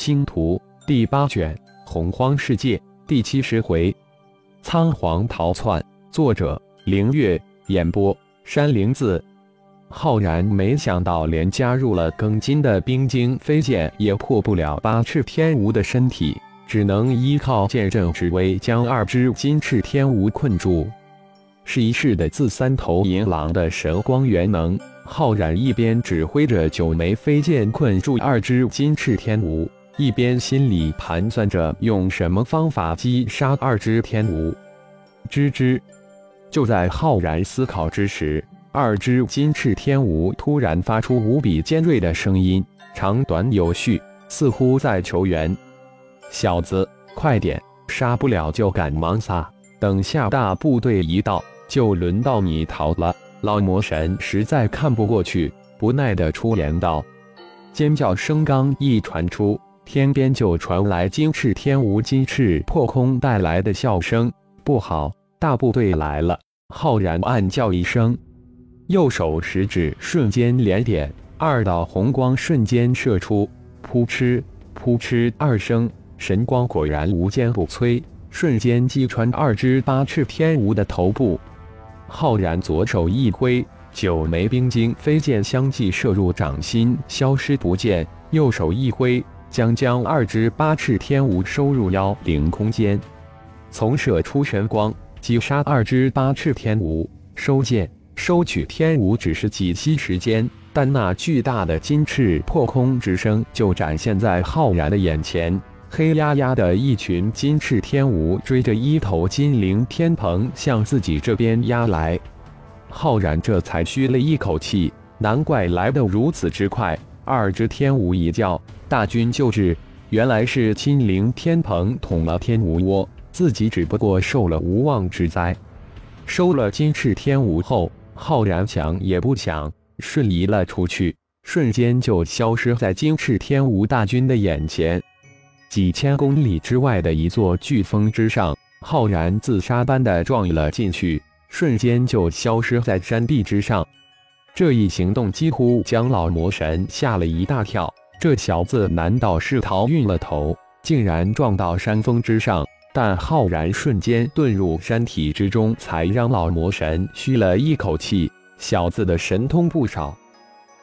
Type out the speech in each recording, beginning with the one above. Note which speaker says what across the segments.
Speaker 1: 星图第八卷洪荒世界第七十回，仓皇逃窜。作者：凌月。演播：山灵子。浩然没想到，连加入了庚金的冰晶飞剑也破不了八翅天蜈的身体，只能依靠剑阵之威将二只金翅天蜈困住。试一试的自三头银狼的神光元能。浩然一边指挥着九枚飞剑困住二只金翅天蜈，一边心里盘算着用什么方法击杀二只天蜈。吱吱，就在浩然思考之时，二只金翅天蜈突然发出无比尖锐的声音，长短有序，似乎在求援。小子，快点，杀不了就赶忙撒，等下大部队一到，就轮到你逃了。老魔神实在看不过去，不耐地出言道：“尖叫声刚一传出，天边就传来金翅天蜈金翅破空带来的笑声。不好，大部队来了！”浩然暗叫一声，右手食指瞬间连点，二道红光瞬间射出，扑哧扑哧二声，神光果然无坚不摧，瞬间击穿二只八翅天蜈的头部。浩然左手一挥，九枚冰晶飞剑相继射入掌心，消失不见。右手一挥，将将二只八翅天蜈收入妖灵空间，从射出神光击杀二只八翅天蜈。收剑，收取天蜈只是几息时间，但那巨大的金翅破空之声就展现在浩然的眼前。黑压压的一群金翅天蜈追着一头金灵天蓬向自己这边压来，浩然这才吁了一口气，难怪来得如此之快。二只天蜈一叫，大军就至。原来是金灵天蓬捅了天蜈窝，自己只不过受了无妄之灾。收了金翅天蜈后，浩然想也不想，瞬移了出去，瞬间就消失在金翅天蜈大军的眼前。几千公里之外的一座巨峰之上，浩然自杀般的撞了进去，瞬间就消失在山壁之上。这一行动几乎将老魔神吓了一大跳。这小子难道是逃晕了头，竟然撞到山峰之上？但浩然瞬间遁入山体之中，才让老魔神吁了一口气。小子的神通不少。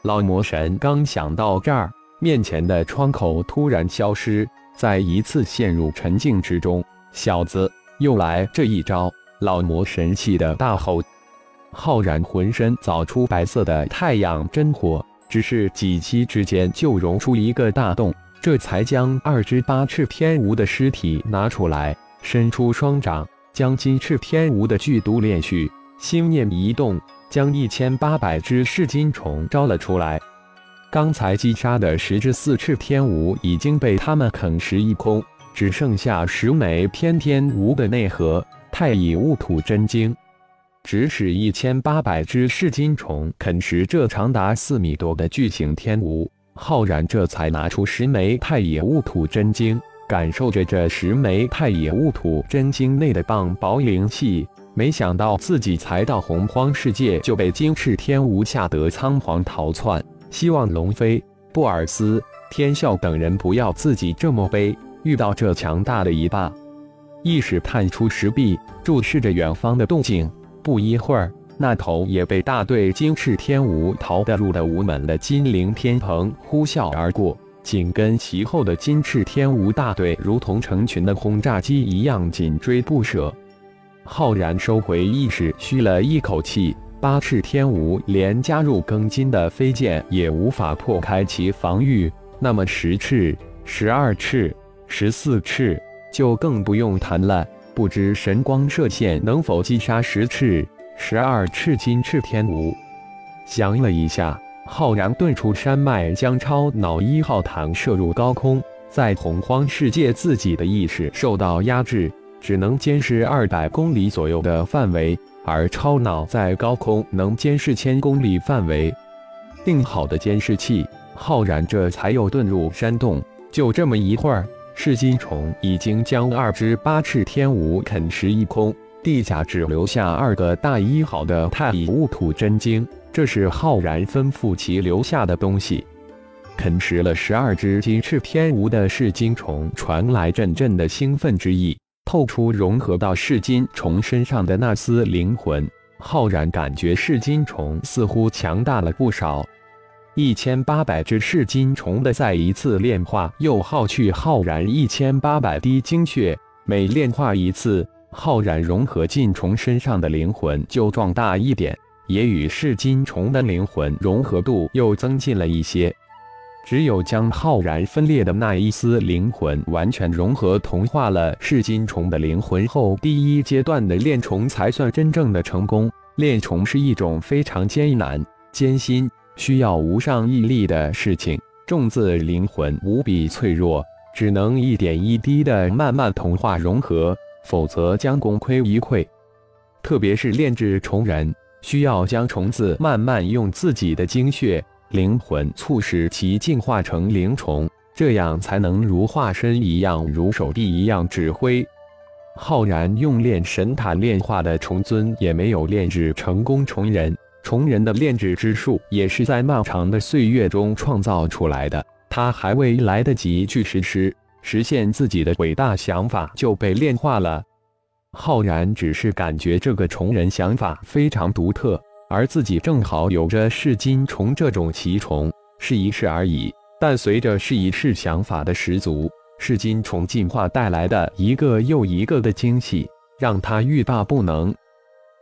Speaker 1: 老魔神刚想到这儿，面前的窗口突然消失。再一次陷入沉静之中，小子又来这一招！老魔神气的大吼。浩然浑身早出白色的太阳真火，只是几息之间就融出一个大洞，这才将二只八翅天蜈的尸体拿出来，伸出双掌，将金翅天蜈的剧毒炼去，心念一动，将一千八百只噬金虫招了出来。刚才击杀的十只四翅天蜈已经被他们啃食一空，只剩下十枚天天蜈的内核太乙戊土真经。指使一千八百只噬金虫啃食这长达四米多的巨型天蜈，浩然这才拿出十枚太乙戊土真经，感受着这十枚太乙戊土真经内的棒薄灵气。没想到自己才到洪荒世界，就被金翅天蜈吓得仓皇逃窜。希望龙飞、布尔斯、天啸等人不要自己这么悲。遇到这强大的一霸，意识探出石壁，注视着远方的动静。不一会儿，那头也被大队金翅天蜈逃得入了无门的金灵天蓬呼啸而过，紧跟其后的金翅天蜈大队如同成群的轰炸机一样紧追不舍。浩然收回意识，吁了一口气。八翅天蜈连加入庚金的飞剑也无法破开其防御，那么十翅、十二翅、十四翅就更不用谈了。不知神光射线能否击杀十翅、十二翅金翅天蜈？想了一下，浩然遁出山脉，将超脑一号膛射入高空。在洪荒世界，自己的意识受到压制，只能监视二百公里左右的范围。而超脑在高空能监视千公里范围，定好的监视器，浩然这才又遁入山洞。就这么一会儿，噬金虫已经将二只八翅天蜈啃食一空，地下只留下二个大一号的太乙戊土真经，这是浩然吩咐其留下的东西。啃食了十二只金翅天蜈的噬金虫传来阵阵的兴奋之意，透出融合到噬金虫身上的那丝灵魂。浩然感觉噬金虫似乎强大了不少。一千八百只噬金虫的再一次炼化，又耗去浩然一千八百滴精血。每炼化一次，浩然融合进虫身上的灵魂就壮大一点，也与噬金虫的灵魂融合度又增进了一些。只有将浩然分裂的那一丝灵魂完全融合同化了噬金虫的灵魂后，第一阶段的炼虫才算真正的成功。炼虫是一种非常艰难、艰辛、需要无上毅力的事情。种子灵魂无比脆弱，只能一点一滴的慢慢同化融合，否则将功亏一篑。特别是炼制虫人，需要将虫子慢慢用自己的精血。灵魂促使其进化成灵虫，这样才能如化身一样，如手臂一样指挥。浩然用炼神塔炼化的虫尊也没有炼制成功虫人，虫人的炼制之术也是在漫长的岁月中创造出来的，他还未来得及去实施实现自己的伟大想法，就被炼化了。浩然只是感觉这个虫人想法非常独特。而自己正好有着噬金虫这种奇虫，试一试而已。但随着试一试想法的十足，噬金虫进化带来的一个又一个的惊喜，让他欲罢不能。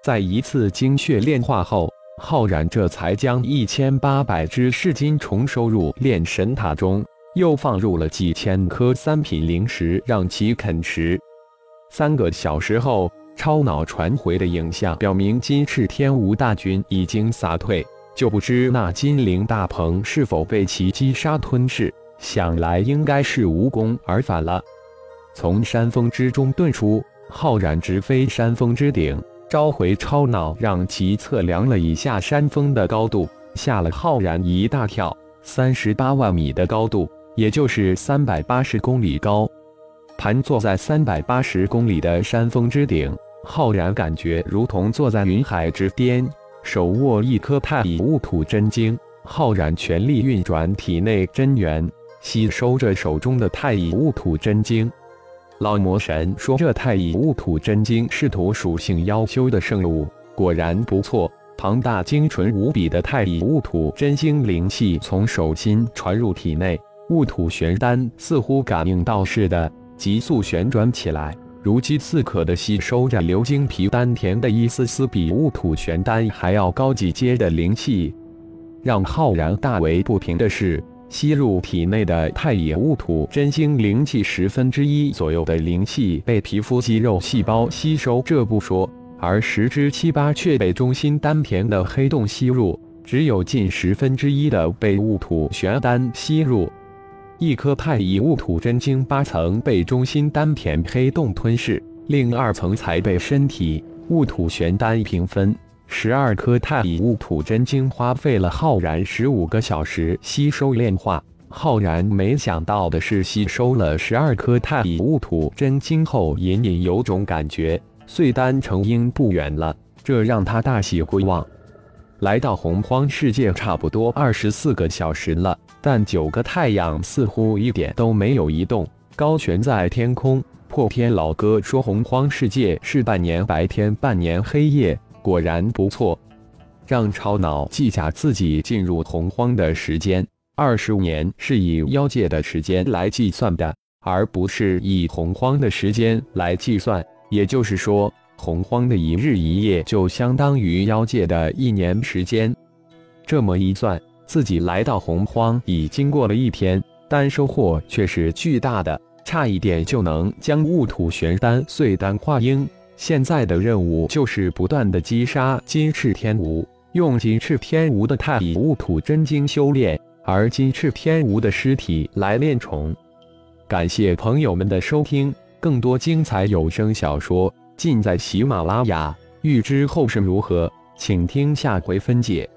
Speaker 1: 在一次精血炼化后，浩然这才将一千八百只噬金虫收入炼神塔中，又放入了几千颗三品灵石，让其啃食。三个小时后。超脑传回的影像表明，金翅天蜈大军已经撒退，就不知那金灵大鹏是否被其击杀吞噬。想来应该是无功而返了。从山峰之中遁出，浩然直飞山峰之顶，召回超脑，让其测量了一下山峰的高度，吓了浩然一大跳。三十八万米的高度，也就是三百八十公里高。盘坐在三百八十公里的山峰之顶。浩然感觉如同坐在云海之巅，手握一颗太乙戊土真经。浩然全力运转体内真元，吸收着手中的太乙戊土真经。老魔神说：“这太乙戊土真经是土属性妖修的圣物，果然不错。”庞大精纯无比的太乙戊土真经灵气从手心传入体内，戊土玄丹似乎感应到似的，急速旋转起来。如饥似渴地吸收着流经皮丹田的一丝丝比雾土玄丹还要高几阶的灵气，让浩然大为不平的是，吸入体内的太乙戊土真经灵气十分之一左右的灵气被皮肤肌肉细胞吸收，这不说，而十之七八却被中心丹田的黑洞吸入，只有近十分之一的被戊土玄丹吸入。一颗太乙戊土真经八层被中心丹田黑洞吞噬，另二层才被身体戊土玄丹平分。十二颗太乙戊土真经花费了浩然十五个小时吸收炼化。浩然没想到的是，吸收了十二颗太乙戊土真经后，隐隐有种感觉，碎丹成鹰不远了，这让他大喜过望。来到洪荒世界差不多二十四个小时了。但九个太阳似乎一点都没有移动，高悬在天空。破天老哥说：“洪荒世界是半年白天，半年黑夜，果然不错。”让超脑记下自己进入洪荒的时间，二十五年是以妖界的时间来计算的，而不是以洪荒的时间来计算。也就是说，洪荒的一日一夜就相当于妖界的一年时间。这么一算。自己来到洪荒已经过了一天，但收获却是巨大的，差一点就能将雾土玄丹碎丹化鹰。现在的任务就是不断的击杀金翅天蜈，用金翅天蜈的太乙戊土真经修炼，而金翅天蜈的尸体来炼虫。感谢朋友们的收听，更多精彩有声小说尽在喜马拉雅。欲知后事如何，请听下回分解。